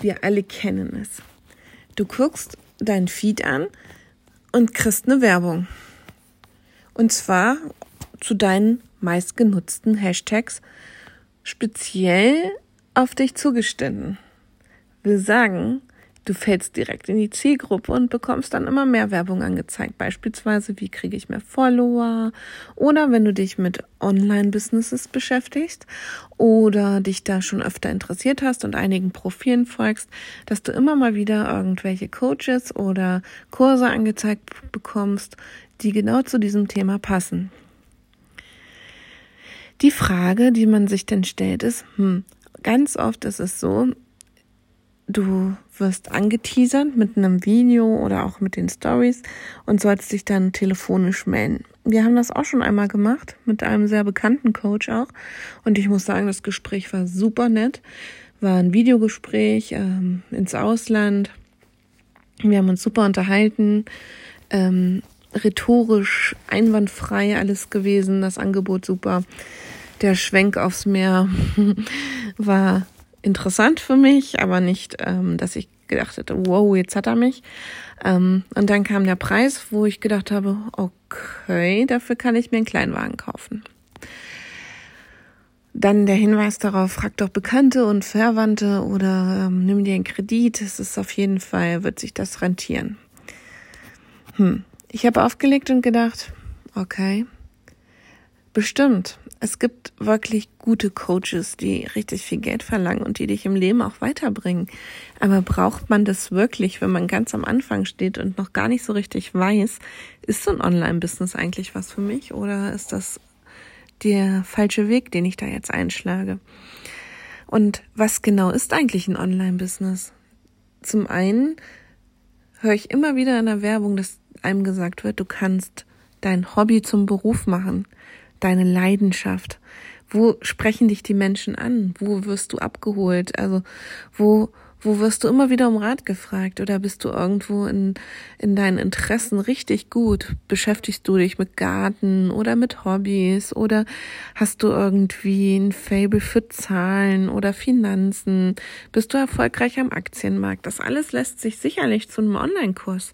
Wir alle kennen es. Du guckst dein Feed an und kriegst eine Werbung. Und zwar zu deinen meistgenutzten Hashtags speziell auf dich zugeschnitten. Will sagen, du fällst direkt in die Zielgruppe und bekommst dann immer mehr Werbung angezeigt. Beispielsweise, wie kriege ich mehr Follower? Oder wenn du dich mit Online-Businesses beschäftigst oder dich da schon öfter interessiert hast und einigen Profilen folgst, dass du immer mal wieder irgendwelche Coaches oder Kurse angezeigt bekommst, die genau zu diesem Thema passen. Die Frage, die man sich dann stellt, ist, hm, ganz oft ist es so, du wirst angeteasert mit einem Video oder auch mit den Stories und sollst dich dann telefonisch melden. Wir haben das auch schon einmal gemacht mit einem sehr bekannten Coach auch und ich muss sagen, das Gespräch war super nett. War ein Videogespräch ähm, ins Ausland. Wir haben uns super unterhalten. Ähm, rhetorisch einwandfrei alles gewesen, das Angebot super. Der Schwenk aufs Meer war interessant für mich, aber nicht, ähm, dass ich gedacht hätte, wow, jetzt hat er mich. Ähm, und dann kam der Preis, wo ich gedacht habe, okay, dafür kann ich mir einen Kleinwagen kaufen. Dann der Hinweis darauf, frag doch Bekannte und Verwandte oder ähm, nimm dir einen Kredit. Es ist auf jeden Fall, wird sich das rentieren. Hm. Ich habe aufgelegt und gedacht, okay, bestimmt. Es gibt wirklich gute Coaches, die richtig viel Geld verlangen und die dich im Leben auch weiterbringen. Aber braucht man das wirklich, wenn man ganz am Anfang steht und noch gar nicht so richtig weiß, ist so ein Online-Business eigentlich was für mich oder ist das der falsche Weg, den ich da jetzt einschlage? Und was genau ist eigentlich ein Online-Business? Zum einen höre ich immer wieder in der Werbung, dass einem gesagt wird, du kannst dein Hobby zum Beruf machen, deine Leidenschaft. Wo sprechen dich die Menschen an? Wo wirst du abgeholt? Also wo wo wirst du immer wieder um Rat gefragt oder bist du irgendwo in, in deinen Interessen richtig gut? Beschäftigst du dich mit Garten oder mit Hobbys oder hast du irgendwie ein Fable für Zahlen oder Finanzen? Bist du erfolgreich am Aktienmarkt? Das alles lässt sich sicherlich zu einem Online-Kurs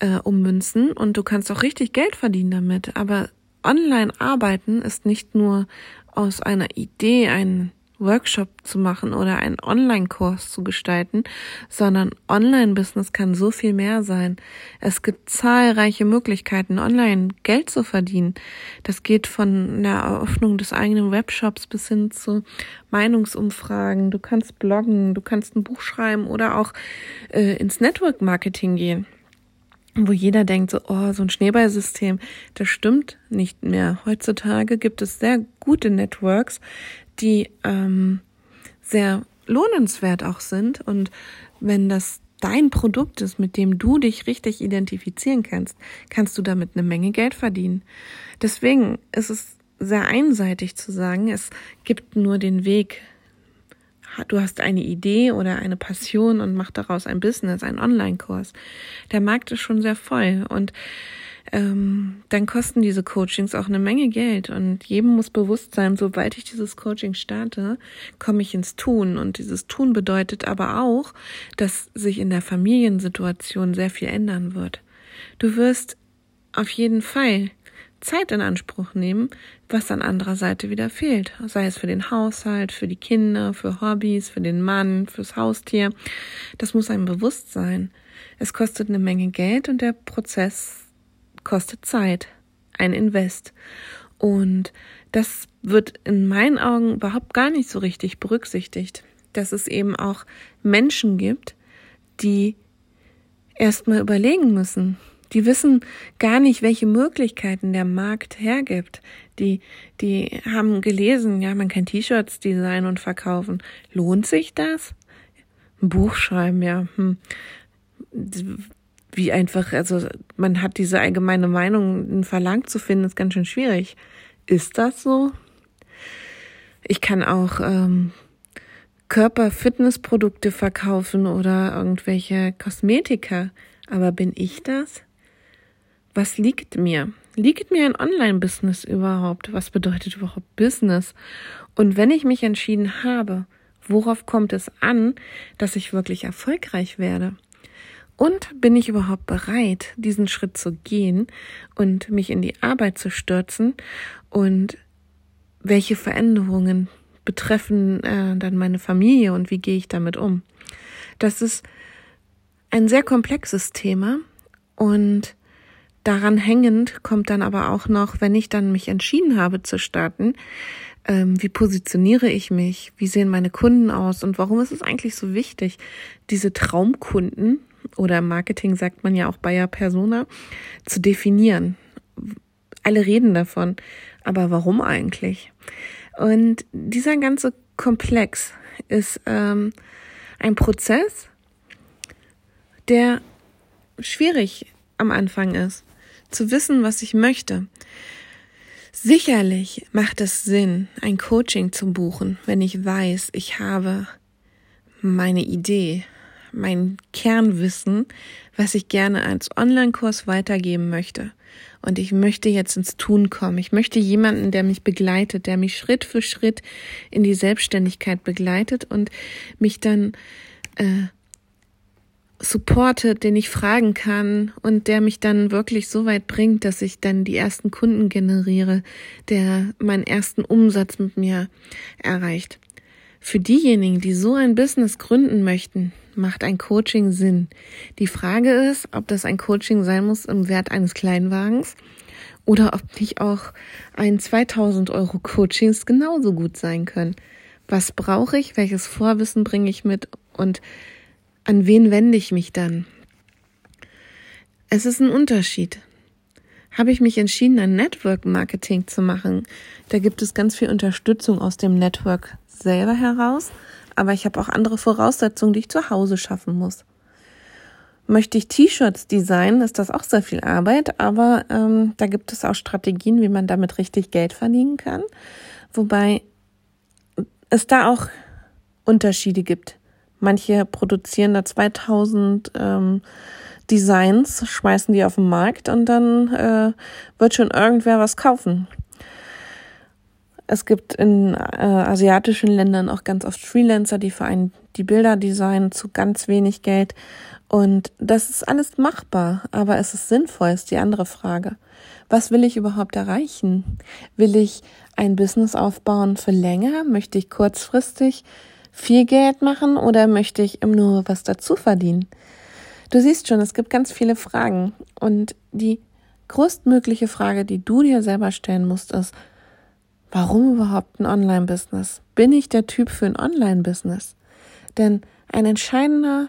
äh, ummünzen und du kannst auch richtig Geld verdienen damit. Aber online arbeiten ist nicht nur aus einer Idee einen Workshop zu machen oder einen Online-Kurs zu gestalten, sondern Online-Business kann so viel mehr sein. Es gibt zahlreiche Möglichkeiten, online Geld zu verdienen. Das geht von der Eröffnung des eigenen Webshops bis hin zu Meinungsumfragen. Du kannst bloggen, du kannst ein Buch schreiben oder auch äh, ins Network Marketing gehen wo jeder denkt, so, oh, so ein Schneeballsystem, das stimmt nicht mehr. Heutzutage gibt es sehr gute Networks, die ähm, sehr lohnenswert auch sind. Und wenn das dein Produkt ist, mit dem du dich richtig identifizieren kannst, kannst du damit eine Menge Geld verdienen. Deswegen ist es sehr einseitig zu sagen, es gibt nur den Weg du hast eine Idee oder eine Passion und mach daraus ein Business, einen Online-Kurs. Der Markt ist schon sehr voll und ähm, dann kosten diese Coachings auch eine Menge Geld und jedem muss bewusst sein, sobald ich dieses Coaching starte, komme ich ins Tun und dieses Tun bedeutet aber auch, dass sich in der Familiensituation sehr viel ändern wird. Du wirst auf jeden Fall Zeit in Anspruch nehmen, was an anderer Seite wieder fehlt. Sei es für den Haushalt, für die Kinder, für Hobbys, für den Mann, fürs Haustier. Das muss einem bewusst sein. Es kostet eine Menge Geld und der Prozess kostet Zeit. Ein Invest. Und das wird in meinen Augen überhaupt gar nicht so richtig berücksichtigt, dass es eben auch Menschen gibt, die erstmal überlegen müssen, die wissen gar nicht, welche Möglichkeiten der Markt hergibt. Die, die haben gelesen, ja, man kann T-Shirts designen und verkaufen. Lohnt sich das? Ein Buch schreiben, ja. Hm. Wie einfach, also man hat diese allgemeine Meinung, einen Verlag zu finden, ist ganz schön schwierig. Ist das so? Ich kann auch ähm, Körperfitnessprodukte verkaufen oder irgendwelche Kosmetika. Aber bin ich das? Was liegt mir? Liegt mir ein Online-Business überhaupt? Was bedeutet überhaupt Business? Und wenn ich mich entschieden habe, worauf kommt es an, dass ich wirklich erfolgreich werde? Und bin ich überhaupt bereit, diesen Schritt zu gehen und mich in die Arbeit zu stürzen? Und welche Veränderungen betreffen äh, dann meine Familie und wie gehe ich damit um? Das ist ein sehr komplexes Thema und daran hängend kommt dann aber auch noch, wenn ich dann mich entschieden habe zu starten, ähm, wie positioniere ich mich, wie sehen meine Kunden aus und warum ist es eigentlich so wichtig, diese Traumkunden oder im Marketing sagt man ja auch Bayer Persona, zu definieren. Alle reden davon, aber warum eigentlich? Und dieser ganze Komplex ist ähm, ein Prozess, der schwierig am Anfang ist, zu wissen, was ich möchte. Sicherlich macht es Sinn, ein Coaching zu buchen, wenn ich weiß, ich habe meine Idee, mein Kernwissen, was ich gerne als Online-Kurs weitergeben möchte. Und ich möchte jetzt ins Tun kommen. Ich möchte jemanden, der mich begleitet, der mich Schritt für Schritt in die Selbstständigkeit begleitet und mich dann äh, supportet, den ich fragen kann und der mich dann wirklich so weit bringt, dass ich dann die ersten Kunden generiere, der meinen ersten Umsatz mit mir erreicht. Für diejenigen, die so ein Business gründen möchten, macht ein Coaching Sinn. Die Frage ist, ob das ein Coaching sein muss im Wert eines Kleinwagens oder ob nicht auch ein 2000 Euro Coachings genauso gut sein können. Was brauche ich? Welches Vorwissen bringe ich mit? Und an wen wende ich mich dann? Es ist ein Unterschied. Habe ich mich entschieden, ein Network Marketing zu machen, da gibt es ganz viel Unterstützung aus dem Network selber heraus, aber ich habe auch andere Voraussetzungen, die ich zu Hause schaffen muss. Möchte ich T-Shirts designen, ist das auch sehr viel Arbeit, aber ähm, da gibt es auch Strategien, wie man damit richtig Geld verdienen kann, wobei es da auch Unterschiede gibt. Manche produzieren da 2000 ähm, Designs, schmeißen die auf den Markt und dann äh, wird schon irgendwer was kaufen. Es gibt in äh, asiatischen Ländern auch ganz oft Freelancer, die für einen die Bilder designen zu ganz wenig Geld. Und das ist alles machbar, aber es ist sinnvoll, ist die andere Frage. Was will ich überhaupt erreichen? Will ich ein Business aufbauen für länger? Möchte ich kurzfristig viel Geld machen oder möchte ich nur was dazu verdienen? Du siehst schon, es gibt ganz viele Fragen. Und die größtmögliche Frage, die du dir selber stellen musst, ist, Warum überhaupt ein Online-Business? Bin ich der Typ für ein Online-Business? Denn ein entscheidender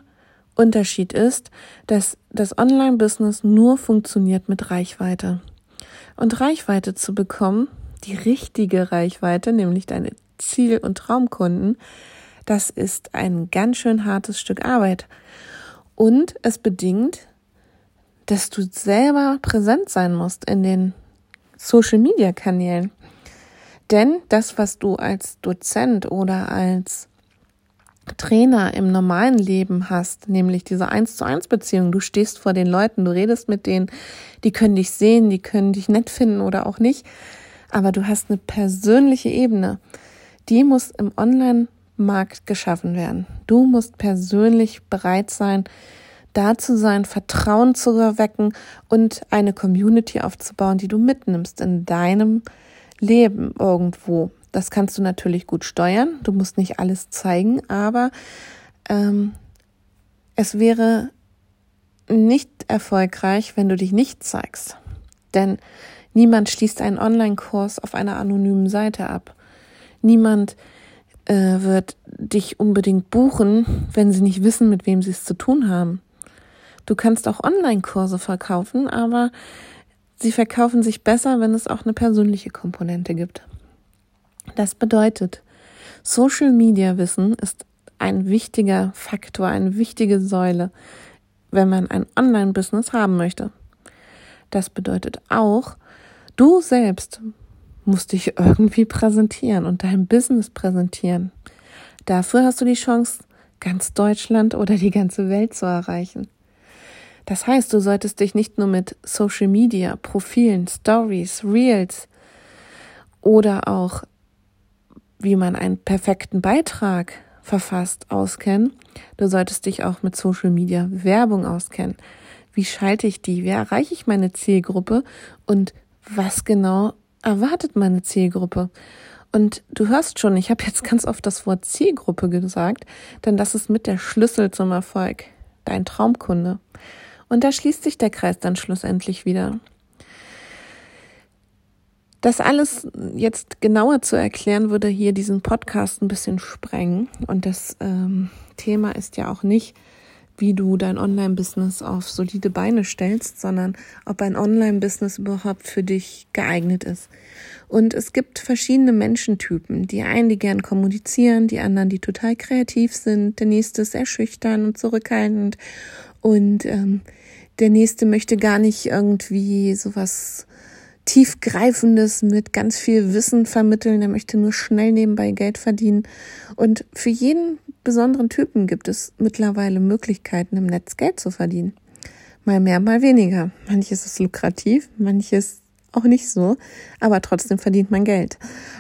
Unterschied ist, dass das Online-Business nur funktioniert mit Reichweite. Und Reichweite zu bekommen, die richtige Reichweite, nämlich deine Ziel- und Traumkunden, das ist ein ganz schön hartes Stück Arbeit. Und es bedingt, dass du selber präsent sein musst in den Social-Media-Kanälen. Denn das, was du als Dozent oder als Trainer im normalen Leben hast, nämlich diese eins zu eins Beziehung, du stehst vor den Leuten, du redest mit denen, die können dich sehen, die können dich nett finden oder auch nicht, aber du hast eine persönliche Ebene, die muss im Online-Markt geschaffen werden. Du musst persönlich bereit sein, da zu sein, Vertrauen zu erwecken und eine Community aufzubauen, die du mitnimmst in deinem Leben irgendwo. Das kannst du natürlich gut steuern. Du musst nicht alles zeigen, aber ähm, es wäre nicht erfolgreich, wenn du dich nicht zeigst. Denn niemand schließt einen Online-Kurs auf einer anonymen Seite ab. Niemand äh, wird dich unbedingt buchen, wenn sie nicht wissen, mit wem sie es zu tun haben. Du kannst auch Online-Kurse verkaufen, aber Sie verkaufen sich besser, wenn es auch eine persönliche Komponente gibt. Das bedeutet, Social Media Wissen ist ein wichtiger Faktor, eine wichtige Säule, wenn man ein Online-Business haben möchte. Das bedeutet auch, du selbst musst dich irgendwie präsentieren und dein Business präsentieren. Dafür hast du die Chance, ganz Deutschland oder die ganze Welt zu erreichen. Das heißt, du solltest dich nicht nur mit Social Media, Profilen, Stories, Reels oder auch wie man einen perfekten Beitrag verfasst auskennen. Du solltest dich auch mit Social Media Werbung auskennen. Wie schalte ich die? Wie erreiche ich meine Zielgruppe? Und was genau erwartet meine Zielgruppe? Und du hörst schon, ich habe jetzt ganz oft das Wort Zielgruppe gesagt, denn das ist mit der Schlüssel zum Erfolg, dein Traumkunde. Und da schließt sich der Kreis dann schlussendlich wieder. Das alles jetzt genauer zu erklären, würde hier diesen Podcast ein bisschen sprengen. Und das ähm, Thema ist ja auch nicht, wie du dein Online-Business auf solide Beine stellst, sondern ob ein Online-Business überhaupt für dich geeignet ist. Und es gibt verschiedene Menschentypen. Die einen, die gern kommunizieren, die anderen, die total kreativ sind, der nächste ist sehr schüchtern und zurückhaltend und ähm, der nächste möchte gar nicht irgendwie sowas tiefgreifendes mit ganz viel Wissen vermitteln. Er möchte nur schnell nebenbei Geld verdienen. Und für jeden besonderen Typen gibt es mittlerweile Möglichkeiten, im Netz Geld zu verdienen. Mal mehr, mal weniger. Manches ist lukrativ, manches auch nicht so, aber trotzdem verdient man Geld.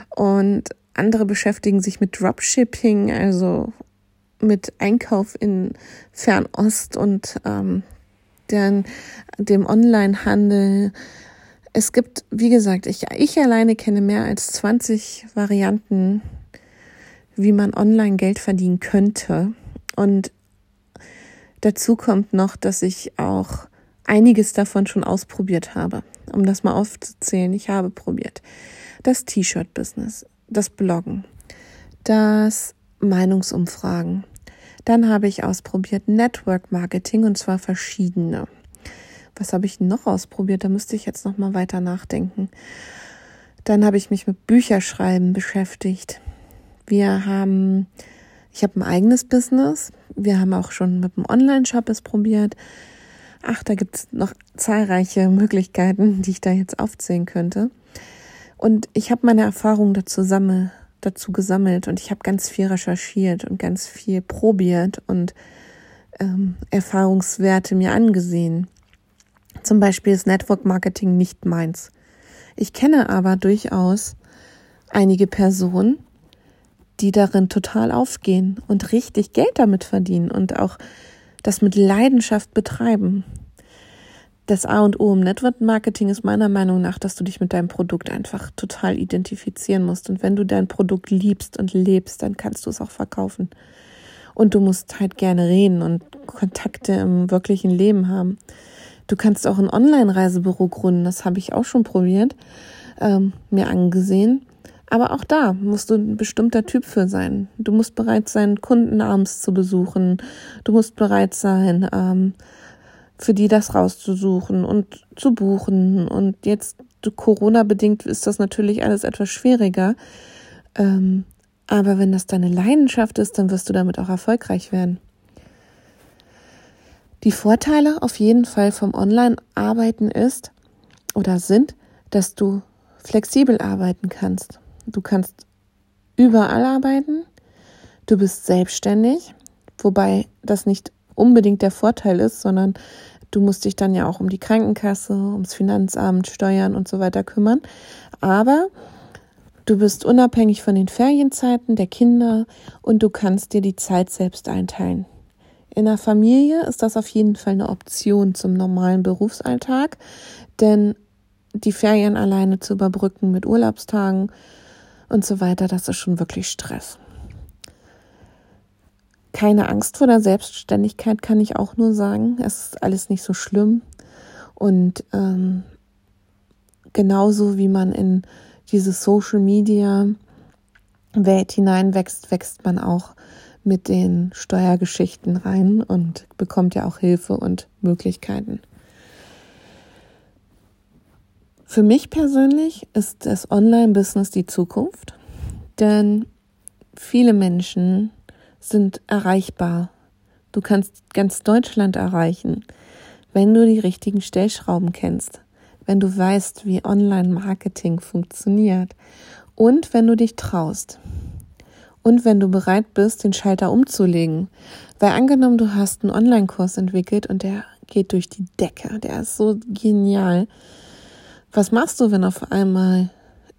Und andere beschäftigen sich mit Dropshipping, also mit Einkauf in Fernost und ähm, den, dem Onlinehandel, es gibt, wie gesagt, ich, ich alleine kenne mehr als 20 Varianten, wie man online Geld verdienen könnte. Und dazu kommt noch, dass ich auch einiges davon schon ausprobiert habe. Um das mal aufzuzählen, ich habe probiert. Das T-Shirt-Business, das Bloggen, das Meinungsumfragen. Dann habe ich ausprobiert Network Marketing und zwar verschiedene. Was habe ich noch ausprobiert? Da müsste ich jetzt noch mal weiter nachdenken. Dann habe ich mich mit Bücherschreiben beschäftigt. Wir haben, ich habe ein eigenes Business. Wir haben auch schon mit dem Online-Shop es probiert. Ach, da gibt es noch zahlreiche Möglichkeiten, die ich da jetzt aufzählen könnte. Und ich habe meine Erfahrungen dazu, dazu gesammelt und ich habe ganz viel recherchiert und ganz viel probiert und ähm, Erfahrungswerte mir angesehen. Zum Beispiel ist Network Marketing nicht meins. Ich kenne aber durchaus einige Personen, die darin total aufgehen und richtig Geld damit verdienen und auch das mit Leidenschaft betreiben. Das A und O im Network Marketing ist meiner Meinung nach, dass du dich mit deinem Produkt einfach total identifizieren musst. Und wenn du dein Produkt liebst und lebst, dann kannst du es auch verkaufen. Und du musst halt gerne reden und Kontakte im wirklichen Leben haben. Du kannst auch ein Online-Reisebüro gründen, das habe ich auch schon probiert, ähm, mir angesehen. Aber auch da musst du ein bestimmter Typ für sein. Du musst bereit sein, Kunden abends zu besuchen. Du musst bereit sein, ähm, für die das rauszusuchen und zu buchen. Und jetzt Corona-bedingt ist das natürlich alles etwas schwieriger. Ähm, aber wenn das deine Leidenschaft ist, dann wirst du damit auch erfolgreich werden. Die Vorteile auf jeden Fall vom Online-Arbeiten ist oder sind, dass du flexibel arbeiten kannst. Du kannst überall arbeiten. Du bist selbstständig, wobei das nicht unbedingt der Vorteil ist, sondern du musst dich dann ja auch um die Krankenkasse, ums Finanzamt, Steuern und so weiter kümmern. Aber du bist unabhängig von den Ferienzeiten der Kinder und du kannst dir die Zeit selbst einteilen. In der Familie ist das auf jeden Fall eine Option zum normalen Berufsalltag, denn die Ferien alleine zu überbrücken mit Urlaubstagen und so weiter, das ist schon wirklich Stress. Keine Angst vor der Selbstständigkeit kann ich auch nur sagen. Es ist alles nicht so schlimm. Und ähm, genauso wie man in diese Social Media Welt hineinwächst, wächst man auch mit den Steuergeschichten rein und bekommt ja auch Hilfe und Möglichkeiten. Für mich persönlich ist das Online-Business die Zukunft, denn viele Menschen sind erreichbar. Du kannst ganz Deutschland erreichen, wenn du die richtigen Stellschrauben kennst, wenn du weißt, wie Online-Marketing funktioniert und wenn du dich traust und wenn du bereit bist, den Schalter umzulegen. Weil angenommen, du hast einen Online-Kurs entwickelt und der geht durch die Decke. Der ist so genial. Was machst du, wenn auf einmal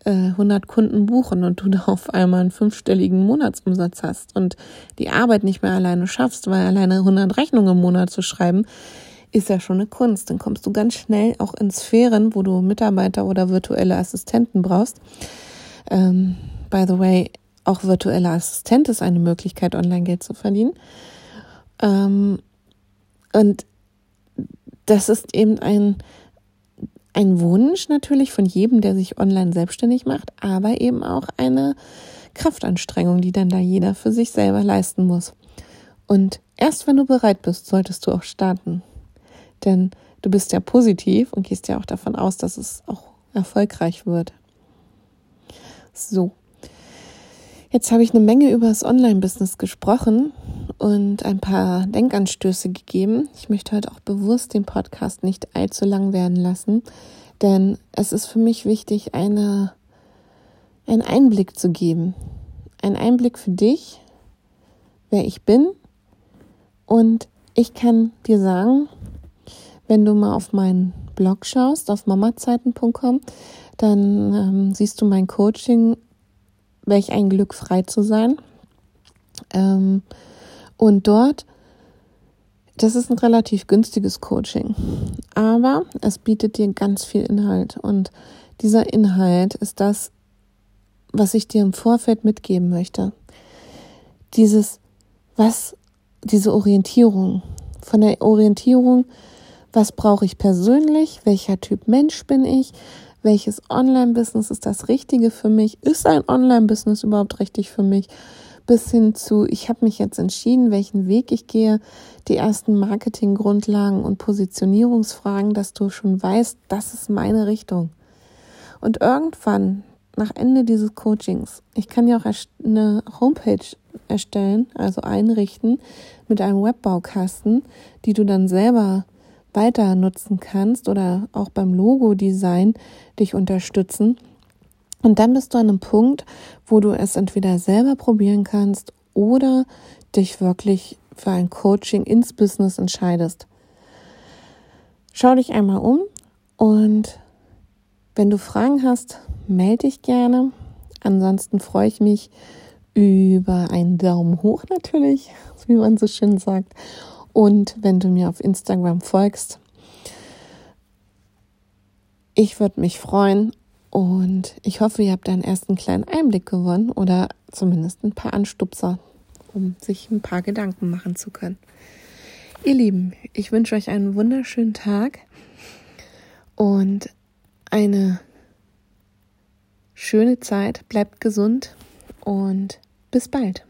äh, 100 Kunden buchen und du da auf einmal einen fünfstelligen Monatsumsatz hast und die Arbeit nicht mehr alleine schaffst, weil alleine 100 Rechnungen im Monat zu schreiben, ist ja schon eine Kunst. Dann kommst du ganz schnell auch in Sphären, wo du Mitarbeiter oder virtuelle Assistenten brauchst. Ähm, by the way, auch virtuelle Assistent ist eine Möglichkeit, Online-Geld zu verdienen. Ähm, und das ist eben ein, ein Wunsch natürlich von jedem, der sich online selbstständig macht, aber eben auch eine Kraftanstrengung, die dann da jeder für sich selber leisten muss. Und erst wenn du bereit bist, solltest du auch starten. Denn du bist ja positiv und gehst ja auch davon aus, dass es auch erfolgreich wird. So. Jetzt habe ich eine Menge über das Online-Business gesprochen und ein paar Denkanstöße gegeben. Ich möchte heute auch bewusst den Podcast nicht allzu lang werden lassen, denn es ist für mich wichtig, eine, einen Einblick zu geben. Ein Einblick für dich, wer ich bin. Und ich kann dir sagen, wenn du mal auf meinen Blog schaust, auf mamazeiten.com, dann ähm, siehst du mein Coaching welch ein Glück, frei zu sein. Ähm, und dort, das ist ein relativ günstiges Coaching, aber es bietet dir ganz viel Inhalt. Und dieser Inhalt ist das, was ich dir im Vorfeld mitgeben möchte. Dieses, was, diese Orientierung. Von der Orientierung, was brauche ich persönlich, welcher Typ Mensch bin ich, welches Online-Business ist das Richtige für mich? Ist ein Online-Business überhaupt richtig für mich? Bis hin zu, ich habe mich jetzt entschieden, welchen Weg ich gehe, die ersten Marketing-Grundlagen und Positionierungsfragen, dass du schon weißt, das ist meine Richtung. Und irgendwann, nach Ende dieses Coachings, ich kann ja auch eine Homepage erstellen, also einrichten mit einem Webbaukasten, die du dann selber weiter nutzen kannst oder auch beim Logo-Design dich unterstützen. Und dann bist du an einem Punkt, wo du es entweder selber probieren kannst oder dich wirklich für ein Coaching ins Business entscheidest. Schau dich einmal um und wenn du Fragen hast, melde dich gerne. Ansonsten freue ich mich über einen Daumen hoch natürlich, wie man so schön sagt. Und wenn du mir auf Instagram folgst, ich würde mich freuen und ich hoffe, ihr habt einen ersten kleinen Einblick gewonnen oder zumindest ein paar Anstupser, um sich ein paar Gedanken machen zu können. Ihr Lieben, ich wünsche euch einen wunderschönen Tag und eine schöne Zeit. Bleibt gesund und bis bald.